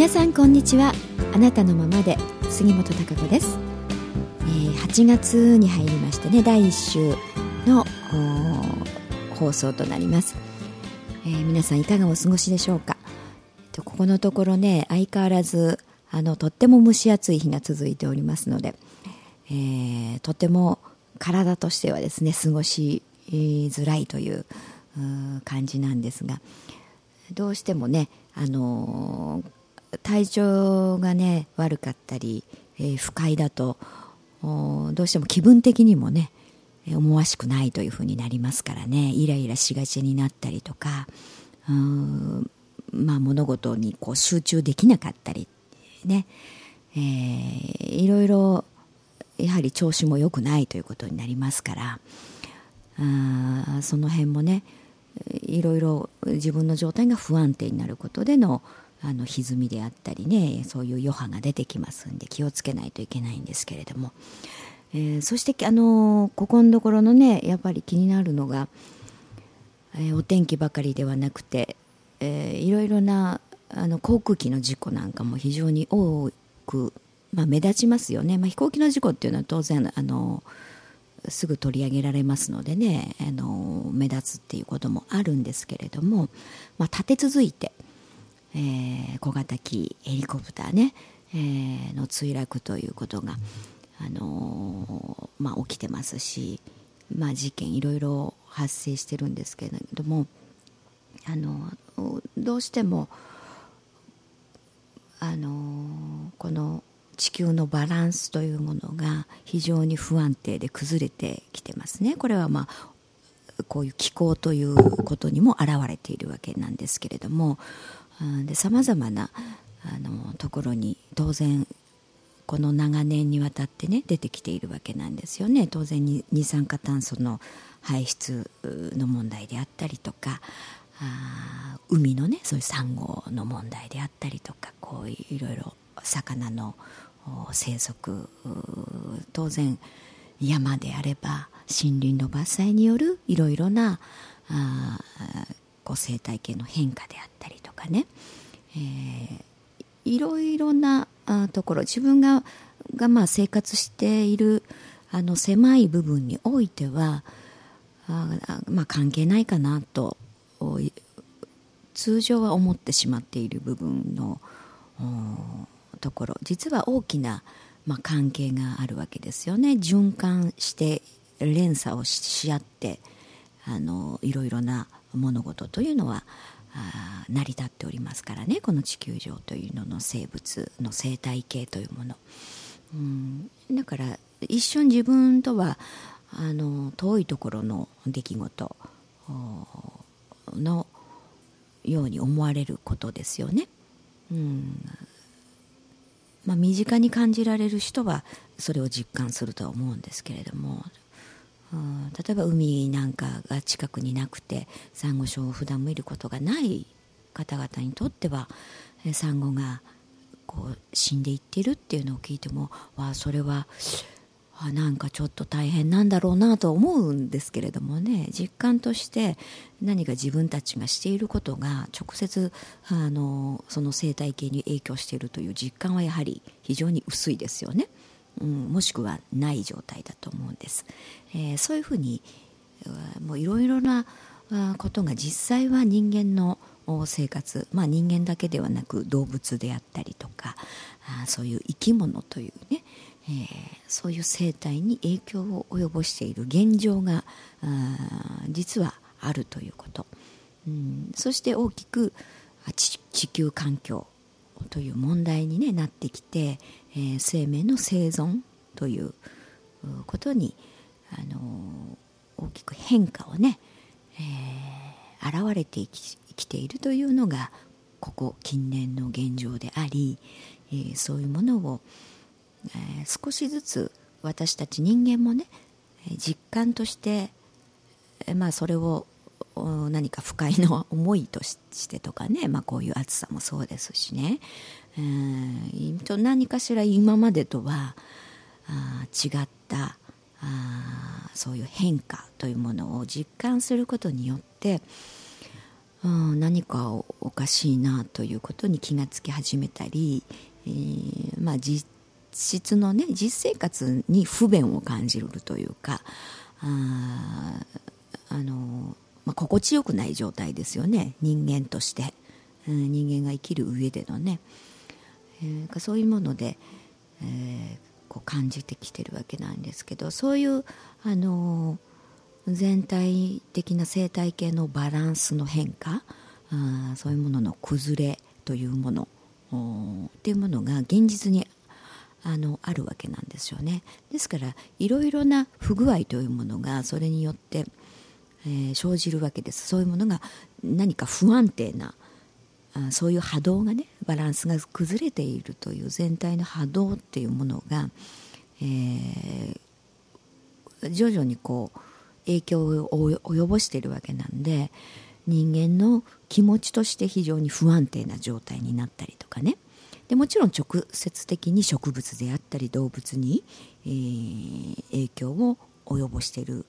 皆さんこんにちは。あなたのままで杉本孝子です、えー、8月に入りましてね第1週の放送となります、えー、皆さんいかがお過ごしでしょうか？えっとここのところね相変わらずあのとっても蒸し暑い日が続いておりますので、えー、とても体としてはですね過ごしづらいという感じなんですがどうしてもね、あのー、体調がね悪かったり、えー、不快だとどうしても気分的にもね思わしくないというふうになりますからね。イライラしがちになったりとかうんまあ物事にこう集中できなかったりね、えー、いろいろやはり調子も良くないということになりますからあその辺もねいろいろ自分の状態が不安定になることでのあの歪みであったりねそういう余波が出てきますんで気をつけないといけないんですけれども、えー、そしてあのここのところのねやっぱり気になるのが、えー、お天気ばかりではなくて、えー、いろいろなあの航空機の事故なんかも非常に多く、まあ、目立ちますよね、まあ、飛行機の事故っていうのは当然あのすぐ取り上げられますのでねあの目立つっていうこともあるんですけれども、まあ、立て続いて、えー、小型機ヘリコプターね、えー、の墜落ということが、あのまあ、起きてますし、まあ、事件いろいろ発生してるんですけれどもあのどうしてもあのこの地球のバランスというものが非常に不安定で崩れてきてますね。これはまあこういう気候ということにも表れているわけなんですけれどもさまざまなあのところに当然この長年にわたってね出てきているわけなんですよね。当然に二酸化炭素の排出の問題であったりとかあ海のねそういうサンゴの問題であったりとかこういろいろ魚の生息当然山であれば森林の伐採によるいろいろなあこう生態系の変化であったりかね、えー、いろいろなあところ自分ががまあ生活しているあの狭い部分においてはあまあ関係ないかなと通常は思ってしまっている部分のところ。実は大きな、まあ、関係があるわけですよね。循環して連鎖をし合ってあのいろいろな物事というのはあ成り立っておりますからねこの地球上というのの生物の生態系というもの、うん、だから一瞬自分とはあの遠いところの出来事のように思われることですよね。うん、まあ、身近に感じられる人はそれを実感するとは思うんですけれども、例えば海なんかが近くになくてサンゴ礁を普段見ることがない方々にとってはサンゴがこう死んでいってるっていうのを聞いてもわあそれはあなんかちょっと大変なんだろうなと思うんですけれどもね。実感として何か自分たちがしていることが直接あのその生態系に影響しているという実感はやはり非常に薄いですよね、うん、もしくはない状態だと思うんです、えー、そういうふうにもういろいろなことが実際は人間の生活、まあ、人間だけではなく動物であったりとかあそういう生き物というねえー、そういう生態に影響を及ぼしている現状が実はあるということ、うん、そして大きく地球環境という問題に、ね、なってきて、えー、生命の生存ということに、あのー、大きく変化をね、えー、現れてききているというのがここ近年の現状であり、えー、そういうものを、えー、少しずつ私たち人間もね実感として、まあ、それを何か不快な思いとしてとかね、まあ、こういう暑さもそうですしね、えー、何かしら今までとはあ違ったあそういう変化というものを実感することによってうん、何かおかしいなということに気がつき始めたり、えー、まあ、実質のね実生活に不便を感じるというかああの、まあ、心地よくない状態ですよね。人間として、うん、人間が生きる上でのね、えー、そういうもので、えー、こう感じてきてるわけなんですけどそういうあの全体的な生態系のバランスの変化あそういうものの崩れというものっていうものが現実にあのあるわけなんですよね。ですからいろいろな不具合というものがそれによって、えー、生じるわけです。そういうものが何か不安定なあそういう波動がねバランスが崩れているという全体の波動っていうものが、えー、徐々にこう影響を及ぼしているわけなんで人間の気持ちとして非常に不安定な状態になったりとかね。でもちろん直接的に植物であったり動物に、えー、影響を及ぼしている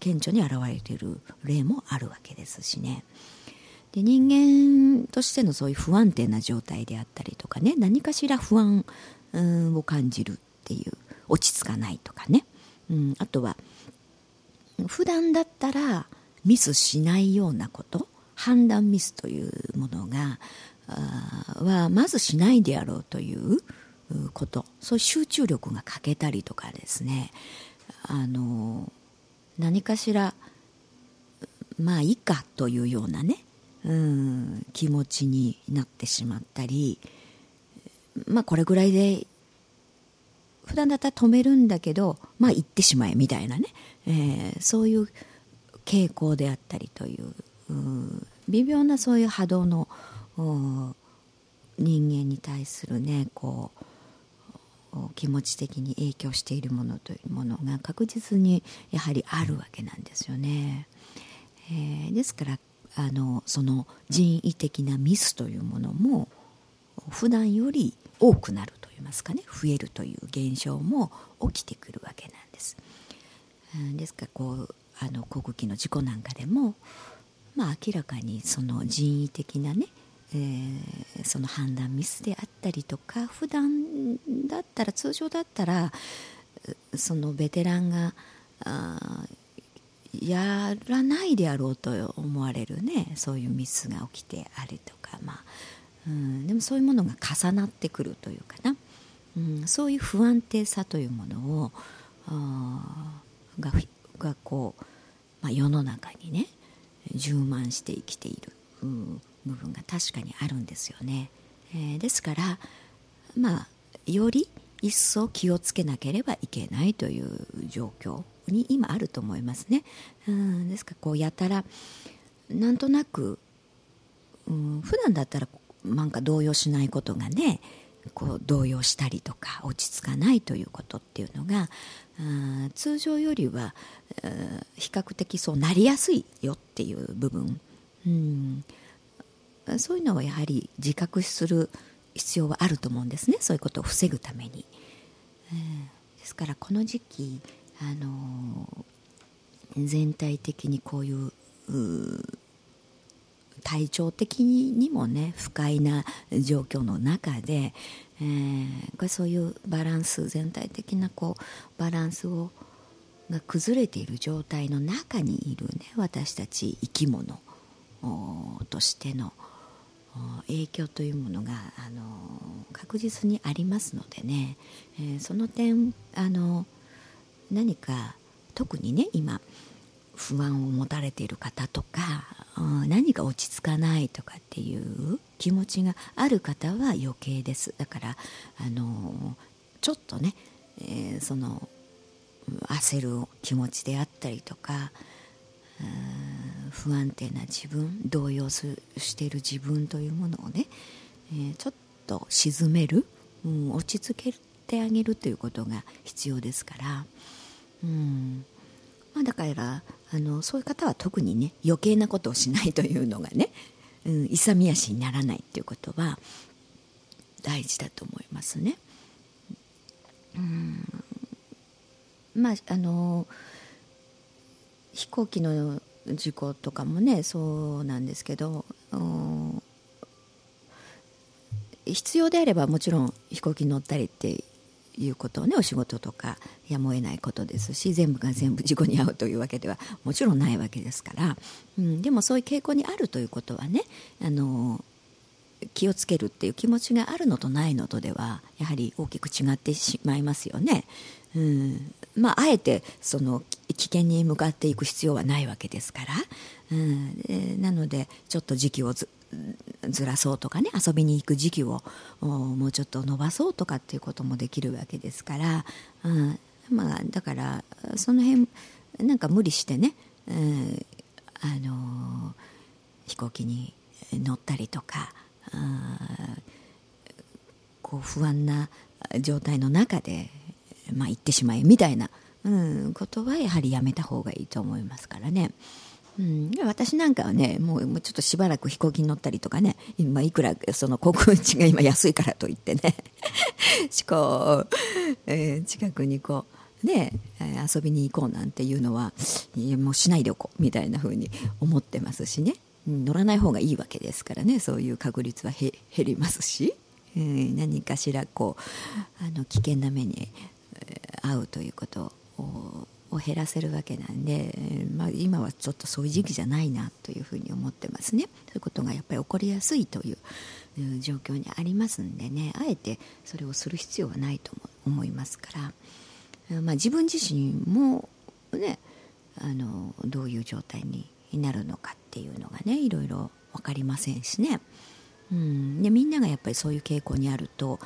顕著に現れている例もあるわけですしね。で人間としてのそういう不安定な状態であったりとかね何かしら不安を感じるっていう落ち着かないとかね、うん、あとは普段だったらミスしないようなこと判断ミスというものがはまずしないであろうということ。そういう集中力が欠けたりとかですね。あの何かしらまあいいかというようなねうん気持ちになってしまったりまあこれぐらいで普段だったら止めるんだけどまあ行ってしまえみたいなね、えー、そういう傾向であったりという微妙なそういう波動の人間に対するねこう気持ち的に影響しているものというものが確実にやはりあるわけなんですよね。えー、ですからあのその人為的なミスというものも普段より多くなるといいますかね増えるという現象も起きてくるわけなんです。ですからこうあの航空機の事故なんかでも、まあ、明らかにその人為的なね、えー、その判断ミスであったりとか普段だったら通常だったらそのベテランがやらないであろうと思われるね。そういうミスが起きてあるとか、まあうん、でもそういうものが重なってくるというかな、うん、そういう不安定さというものをががこう、まあ、世の中にね充満して生きている。部分が確かにあるんですよね。えー、ですからまあより一層気をつけなければいけないという状況に今あると思いますね。うんですからこうやたらなんとなく、うん、普段だったらなんか動揺しないことがねこう動揺したりとか落ち着かないということっていうのが通常よりは比較的そうなりやすいよっていう部分、うん、そういうのはやはり自覚する必要はあると思うんですねそういうことを防ぐために。うん、ですからこの時期、あのー、全体的にこういう体調的にもね不快な状況の中で、えー、これそういうバランス全体的なこうバランスをが崩れている状態の中にいるね私たち生き物としての影響というものがあの確実にありますのでね、えー、その点あの何か特にね今不安を持たれている方とか何か落ち着かないとかっていう気持ちがある方は余計です。だからあのちょっとね、えー、その焦る気持ちであったりとか不安定な自分動揺すしている自分というものをね、えー、ちょっと沈める、うん、落ち着けてあげるということが必要ですから、うんまあ、だからあのそういう方は特にね余計なことをしないというのがね、うん、勇み足にならないっていうことは大事だと思いますね。うんまああの飛行機の事故とかもねそうなんですけど必要であればもちろん飛行機に乗ったりっていうことをねお仕事とかやむを得ないことですし全部が全部事故に遭うというわけではもちろんないわけですから、うん、でもそういう傾向にあるということはねあの気をつけるっていう気持ちがあるのとないのとではやはり大きく違ってしまいますよね。うん。まあ、あえてその危険に向かっていく必要はないわけですから、うん、なのでちょっと時期をずずらそうとかね遊びに行く時期をもうちょっと伸ばそうとかっていうこともできるわけですから、うん。まあ、だからその辺なんか無理してね、うん、あの飛行機に乗ったりとかこう不安な状態の中で、まあ、行ってしまえみたいな、うん、ことはやはりやめた方がいいと思いますからね。うん、私なんかはねもうもうちょっとしばらく飛行機に乗ったりとかね今いくらその航空地が今安いからといってね こう、えー、近くにこうね遊びに行こうなんていうのはもうしないでおこうみたいな風に思ってますしね乗らない方がいいわけですからね。そういう確率は減りますし、えー、何かしらこうあの危険な目に遭うということをを減らせるわけなんで、まあ、今はちょっとそういう時期じゃないなというふうに思ってますね。そういうことがやっぱり起こりやすいという状況にありますんでね。あえてそれをする必要はないと思いますから、まあ、自分自身もねあのどういう状態にになるのかっていうのがねいろいろ分かりませんしね、うん、でみんながやっぱりそういう傾向にあると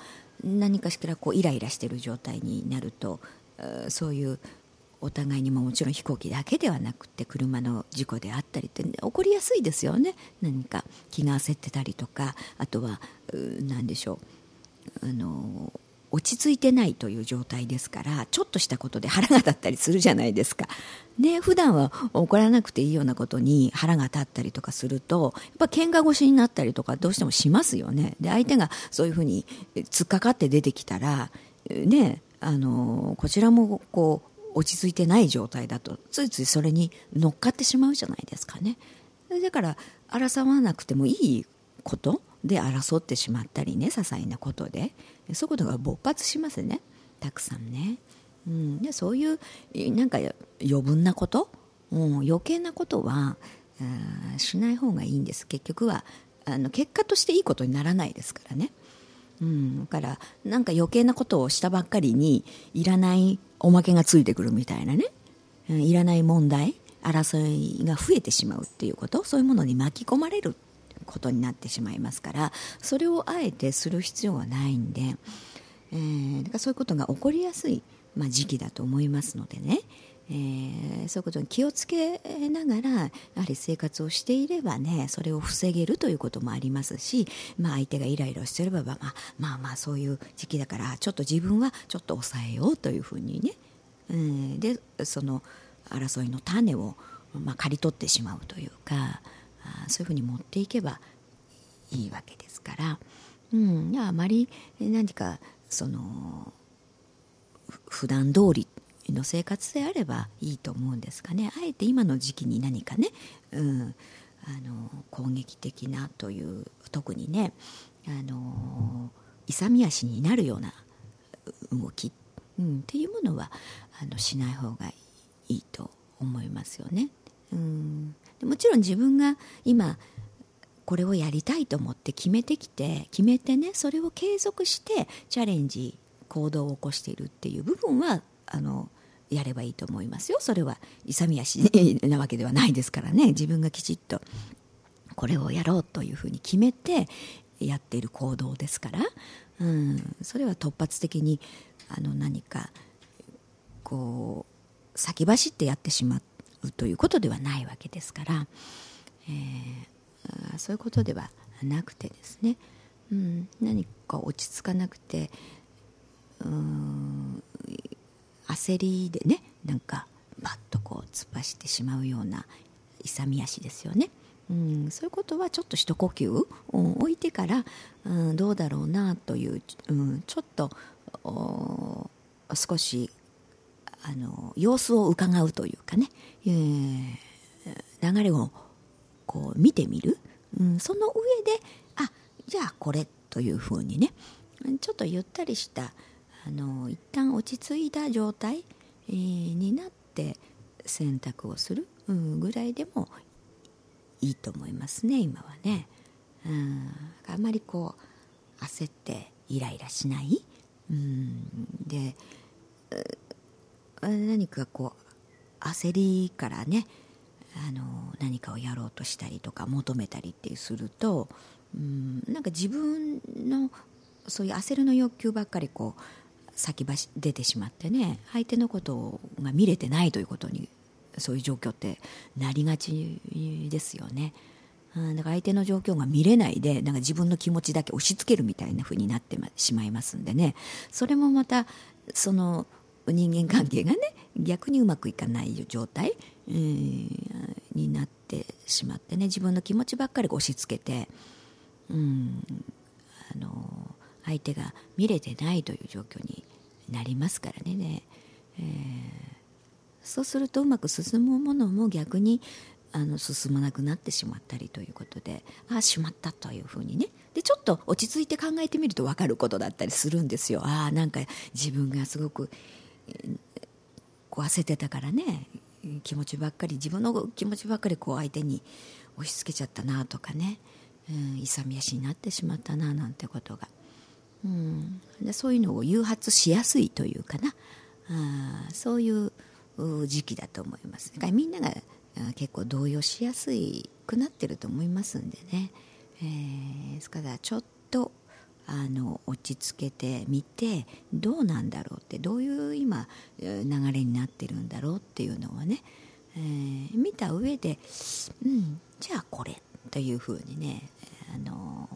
何かしらこうイライラしてる状態になるとそういうお互いにももちろん飛行機だけではなくて車の事故であったりって起こりやすいですよね。何か気が焦ってたりとかあとは何でしょう。あの落ち着いてないという状態ですからちょっとしたことで腹が立ったりするじゃないですか。ね普段は起こらなくていいようなことに腹が立ったりとかするとやっぱ喧嘩腰になったりとかどうしてもしますよね。で相手がそういうふうに突っかかって出てきたらねあのこちらもこう落ち着いてない状態だとついついそれに乗っかってしまうじゃないですかねだから争わなくてもいいことで争ってしまったりね些細なことでそういうことが勃発しますね。たくさんね、うん、でそういうなんか余分なこと、うん、余計なことはしない方がいいんです。結局はあの結果としていいことにならないですからね。うん、だからなんか余計なことをしたばっかりにいらないおまけがついてくるみたいなね、うん、いらない問題争いが増えてしまうっていうこと？そういうものに巻き込まれる。ことになってしまいますからそれをあえてする必要はないんで、えー、だからそういうことが起こりやすい、まあ、時期だと思いますのでね、えー、そういうことに気をつけながらやはり生活をしていればねそれを防げるということもありますし、まあ、相手がイライラしてれば、まあ、まあまあそういう時期だからちょっと自分はちょっと抑えようというふうにね、うん、でその争いの種を、まあ、刈り取ってしまうというかそういうふうに持っていけばいいわけですから、うん、あまり何かその普段通りの生活であればいいと思うんですがねあえて今の時期に何かね、うん、あの攻撃的なという特にねあの勇み足になるような動き、うん、っていうものはあのしない方がいいと思いますよね。うん、もちろん自分が今これをやりたいと思って決めてきて決めてねそれを継続してチャレンジ行動を起こしているっていう部分はあのやればいいと思いますよ。それは勇み足なわけではないですからね。自分がきちっとこれをやろうというふうに決めてやっている行動ですから、うん、それは突発的にあの何かこう先走ってやってしまうということではないわけですから、えー、そういうことではなくてですね、うん、何か落ち着かなくてうん焦りでねなんかバッとこう突っ走ってしまうような勇み足ですよね。うん、そういうことはちょっと一呼吸を置いてから、うん、どうだろうなという、うん、ちょっと少しあの様子を伺うというかね、えー、流れをこう見てみる、うん、その上であじゃあこれというふうにねちょっとゆったりしたあの一旦落ち着いた状態、えー、になって選択をする、うん、ぐらいでもいいと思いますね今はね、うん、あんまりこう焦ってイライラしない、うん、で何かこう焦りからねあの何かをやろうとしたりとか求めたりってすると、うん、なんか自分のそういう焦るの欲求ばっかりこう先走出てしまってね相手のことが見れてないということにそういう状況ってなりがちですよね。うん、だから相手の状況が見れないでなんか自分の気持ちだけ押し付けるみたいな風になってしまいますんでねそれもまたその人間関係がね逆にうまくいかない状態、えー、になってしまってね自分の気持ちばっかり押し付けて、うん、あの相手が見れてないという状況になりますからね。ね、えー、そうするとうまく進むものも逆にあの進まなくなってしまったりということでああしまったというふうにね。でちょっと落ち着いて考えてみると分かることだったりするんですよ。ああなんか自分がすごくこう焦ってたからね気持ちばっかり自分の気持ちばっかりこう相手に押し付けちゃったなとかね、うん、勇み足になってしまったななんてことが、うん、でそういうのを誘発しやすいというかな。あそういう時期だと思います。だからみんなが結構動揺しやすくなってると思いますんでね、えー、ですからちょっとあの落ち着けてみてどうなんだろうってどういう今流れになってるんだろうっていうのをね、えー、見た上で、うん、じゃあこれというふうにね、あの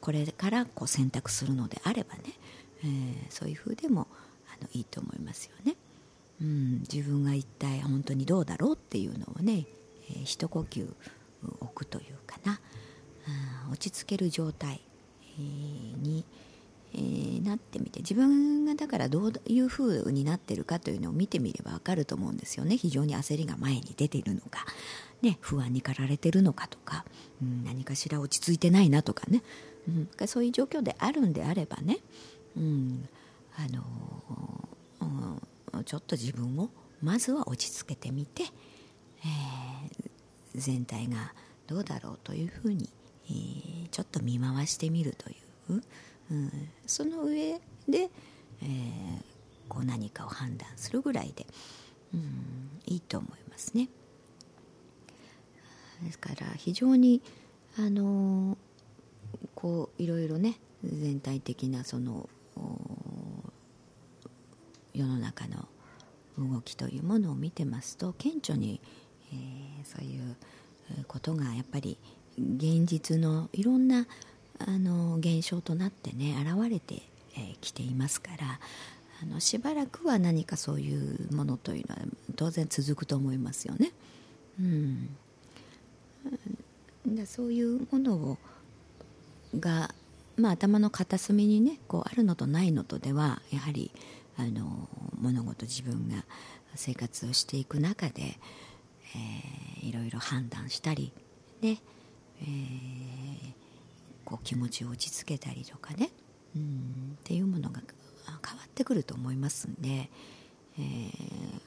これからこう選択するのであればね、えー、そういうふうでもあのいいと思いますよね。うん、自分が一体本当にどうだろうっていうのをね、えー、一呼吸置くというかな、うん、落ち着ける状態に、えー、なってみて自分がだからどういうふうになってるかというのを見てみれば分かると思うんですよね。非常に焦りが前に出ているのか、ね、不安に駆られてるのかとか、うん、何かしら落ち着いてないなとかね、うん、そういう状況であるんであればね、うんあのー、ちょっと自分をまずは落ち着けてみて、えー、全体がどうだろうというふうにえー、ちょっと見回してみるという、うん、その上で、えー、こう何かを判断するぐらいで、うん、いいと思いますね。ですから非常にあのこういろいろね全体的なその世の中の動きというものを見てますと顕著に、えー、そういうことがやっぱり現実のいろんなあの現象となってね現れてき、ていますからあのしばらくは何かそういうものというのは当然続くと思いますよね。うん、だそういうものをが、まあ、頭の片隅にねこうあるのとないのとではやはりあの物事自分が生活をしていく中で、えー、いろいろ判断したりねえー、こう気持ちを落ち着けたりとかね、うん、っていうものが変わってくると思いますんで、えー、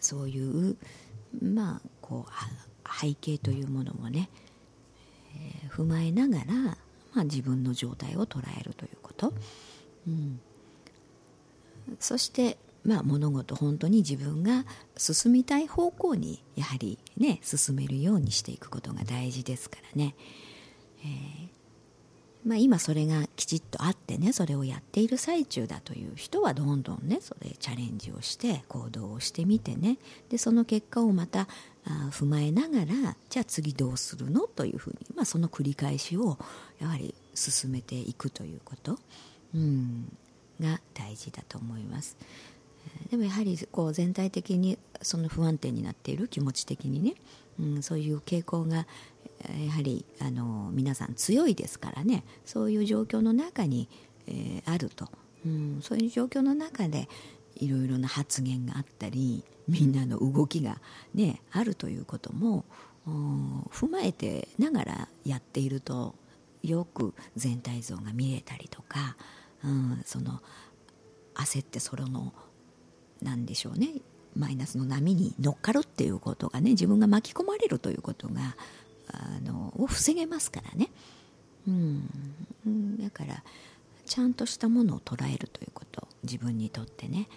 そういうまあこう背景というものもね、えー、踏まえながら、まあ、自分の状態を捉えるということ、うん、そしてまあ、物事本当に自分が進みたい方向にやはりね進めるようにしていくことが大事ですからね、えー、まあ、今それがきちっとあってねそれをやっている最中だという人はどんどんねそれチャレンジをして行動をしてみてねでその結果をまたあ踏まえながらじゃあ次どうするのというふうに、まあ、その繰り返しをやはり進めていくということ、うん、が大事だと思います。でもやはりこう全体的にその不安定になっている気持ち的にね、うん、そういう傾向がやはりあの皆さん強いですからねそういう状況の中に、えー、あると、うん、そういう状況の中でいろいろな発言があったり、みんなの動きが、ね、あるということも踏まえてながらやっているとよく全体像が見れたりとか、うん、その焦ってそれの何でしょうね。マイナスの波に乗っかるっていうことがね自分が巻き込まれるということがあのを防げますからね、うん、だからちゃんとしたものを捉えるということ自分にとってね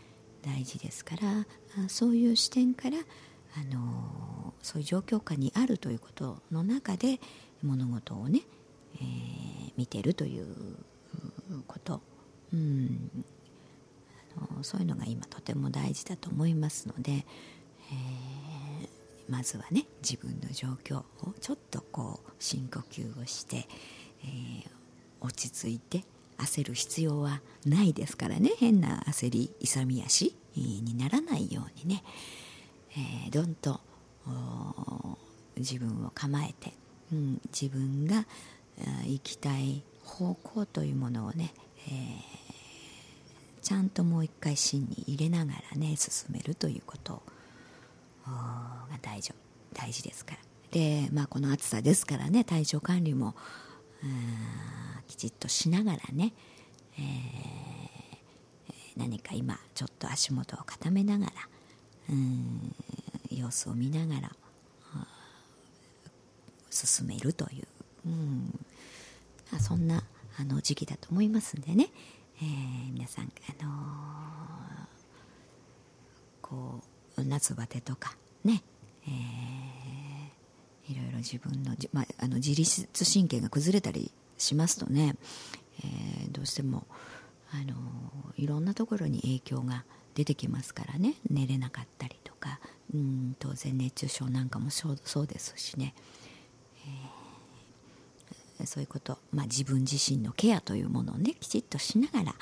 大事ですからそういう視点からあのそういう状況下にあるということの中で物事をね、えー、見てるということ、うん、そういうのが今とても大事だと思いますので、えー、まずはね自分の状況をちょっとこう深呼吸をして、えー、落ち着いて焦る必要はないですからね。変な焦り勇み足にならないようにね、えー、どんと自分を構えて、うん、自分が行きたい方向というものをね、えー、ちゃんともう一回芯に入れながらね進めるということ。が大事大事ですから。で、まあ、この暑さですからね体調管理もきちっとしながらね、えー、何か今ちょっと足元を固めながらうん様子を見ながら進めるという、うん、そんなあの時期だと思いますんでね、えー、皆さん、あのー、こう夏バテとかね、えー、いろいろ自分の,、まあ、あの自律神経が崩れたりしますとね、えー、どうしても、あのいろんなところに影響が出てきますからね寝れなかったりとかうん当然熱中症なんかもそうですしね、そういうこと、まあ、自分自身のケアというものをねきちっとしながら、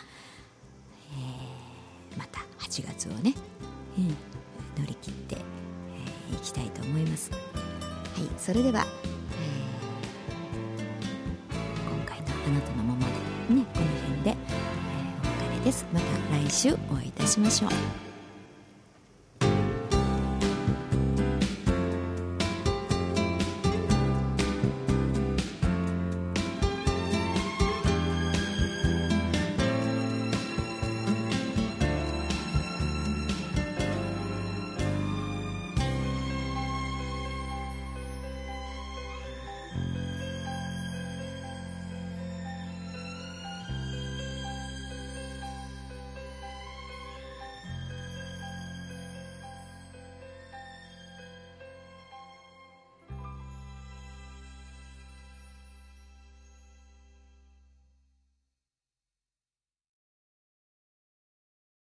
えー、また8月をね、うん、乗り切ってい、えー、きたいと思います。はい、それではあなたのままでねこの辺で、えー、お別れです。また来週お会いいたしましょう